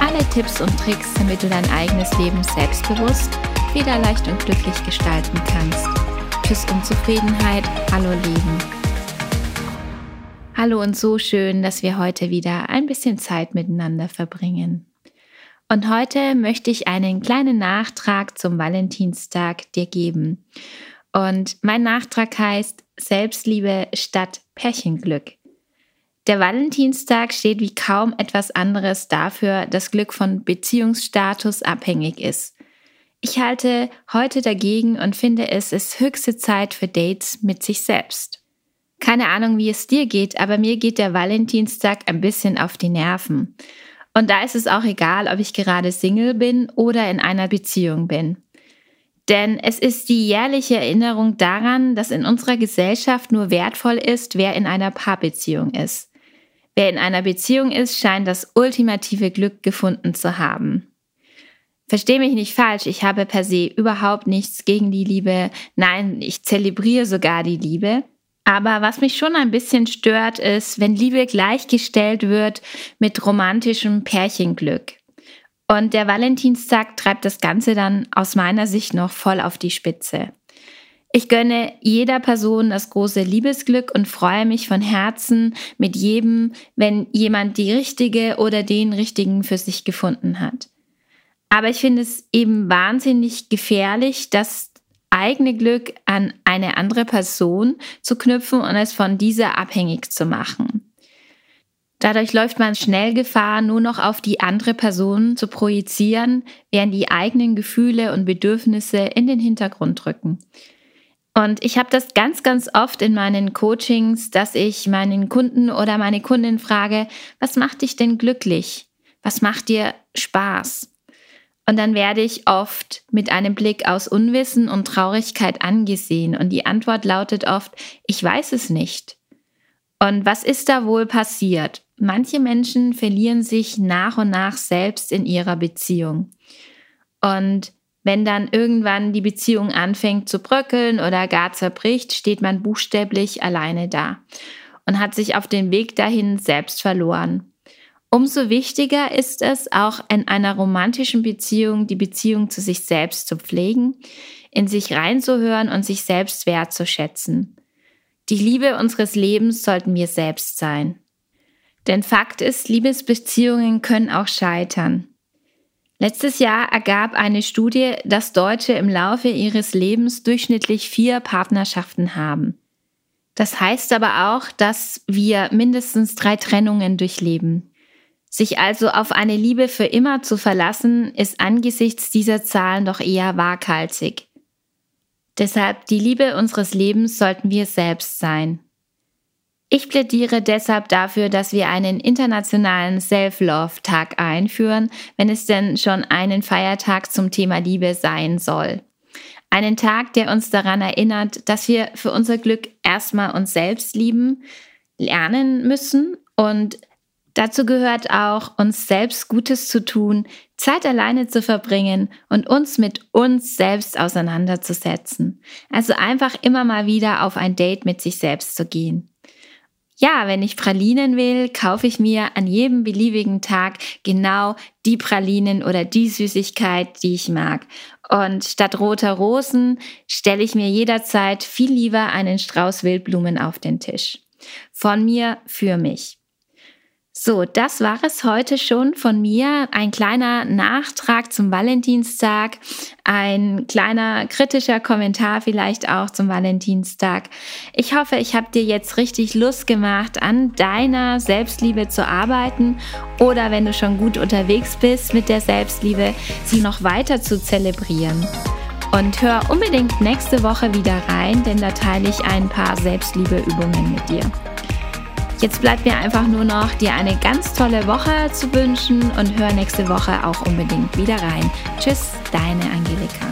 alle Tipps und Tricks, damit du dein eigenes Leben selbstbewusst, federleicht und glücklich gestalten kannst. Tschüss Unzufriedenheit, hallo Leben. Hallo und so schön, dass wir heute wieder ein bisschen Zeit miteinander verbringen. Und heute möchte ich einen kleinen Nachtrag zum Valentinstag dir geben. Und mein Nachtrag heißt Selbstliebe statt Pärchenglück. Der Valentinstag steht wie kaum etwas anderes dafür, dass Glück von Beziehungsstatus abhängig ist. Ich halte heute dagegen und finde es ist höchste Zeit für Dates mit sich selbst. Keine Ahnung, wie es dir geht, aber mir geht der Valentinstag ein bisschen auf die Nerven. Und da ist es auch egal, ob ich gerade Single bin oder in einer Beziehung bin. Denn es ist die jährliche Erinnerung daran, dass in unserer Gesellschaft nur wertvoll ist, wer in einer Paarbeziehung ist. Wer in einer Beziehung ist, scheint das ultimative Glück gefunden zu haben. Versteh mich nicht falsch, ich habe per se überhaupt nichts gegen die Liebe. Nein, ich zelebriere sogar die Liebe. Aber was mich schon ein bisschen stört, ist, wenn Liebe gleichgestellt wird mit romantischem Pärchenglück. Und der Valentinstag treibt das Ganze dann aus meiner Sicht noch voll auf die Spitze. Ich gönne jeder Person das große Liebesglück und freue mich von Herzen mit jedem, wenn jemand die richtige oder den richtigen für sich gefunden hat. Aber ich finde es eben wahnsinnig gefährlich, das eigene Glück an eine andere Person zu knüpfen und es von dieser abhängig zu machen. Dadurch läuft man schnell Gefahr, nur noch auf die andere Person zu projizieren, während die eigenen Gefühle und Bedürfnisse in den Hintergrund rücken. Und ich habe das ganz, ganz oft in meinen Coachings, dass ich meinen Kunden oder meine Kundin frage, was macht dich denn glücklich? Was macht dir Spaß? Und dann werde ich oft mit einem Blick aus Unwissen und Traurigkeit angesehen. Und die Antwort lautet oft, ich weiß es nicht. Und was ist da wohl passiert? Manche Menschen verlieren sich nach und nach selbst in ihrer Beziehung. Und wenn dann irgendwann die Beziehung anfängt zu bröckeln oder gar zerbricht, steht man buchstäblich alleine da und hat sich auf den Weg dahin selbst verloren. Umso wichtiger ist es, auch in einer romantischen Beziehung die Beziehung zu sich selbst zu pflegen, in sich reinzuhören und sich selbst wertzuschätzen. Die Liebe unseres Lebens sollten wir selbst sein. Denn Fakt ist, Liebesbeziehungen können auch scheitern. Letztes Jahr ergab eine Studie, dass Deutsche im Laufe ihres Lebens durchschnittlich vier Partnerschaften haben. Das heißt aber auch, dass wir mindestens drei Trennungen durchleben. Sich also auf eine Liebe für immer zu verlassen, ist angesichts dieser Zahlen doch eher waghalsig. Deshalb die Liebe unseres Lebens sollten wir selbst sein. Ich plädiere deshalb dafür, dass wir einen internationalen Self-Love-Tag einführen, wenn es denn schon einen Feiertag zum Thema Liebe sein soll. Einen Tag, der uns daran erinnert, dass wir für unser Glück erstmal uns selbst lieben, lernen müssen und dazu gehört auch, uns selbst Gutes zu tun, Zeit alleine zu verbringen und uns mit uns selbst auseinanderzusetzen. Also einfach immer mal wieder auf ein Date mit sich selbst zu gehen. Ja, wenn ich Pralinen will, kaufe ich mir an jedem beliebigen Tag genau die Pralinen oder die Süßigkeit, die ich mag. Und statt roter Rosen stelle ich mir jederzeit viel lieber einen Strauß Wildblumen auf den Tisch. Von mir für mich. So, das war es heute schon von mir. Ein kleiner Nachtrag zum Valentinstag, ein kleiner kritischer Kommentar vielleicht auch zum Valentinstag. Ich hoffe, ich habe dir jetzt richtig Lust gemacht, an deiner Selbstliebe zu arbeiten oder wenn du schon gut unterwegs bist mit der Selbstliebe, sie noch weiter zu zelebrieren. Und hör unbedingt nächste Woche wieder rein, denn da teile ich ein paar Selbstliebeübungen mit dir. Jetzt bleibt mir einfach nur noch, dir eine ganz tolle Woche zu wünschen und hör nächste Woche auch unbedingt wieder rein. Tschüss, deine Angelika.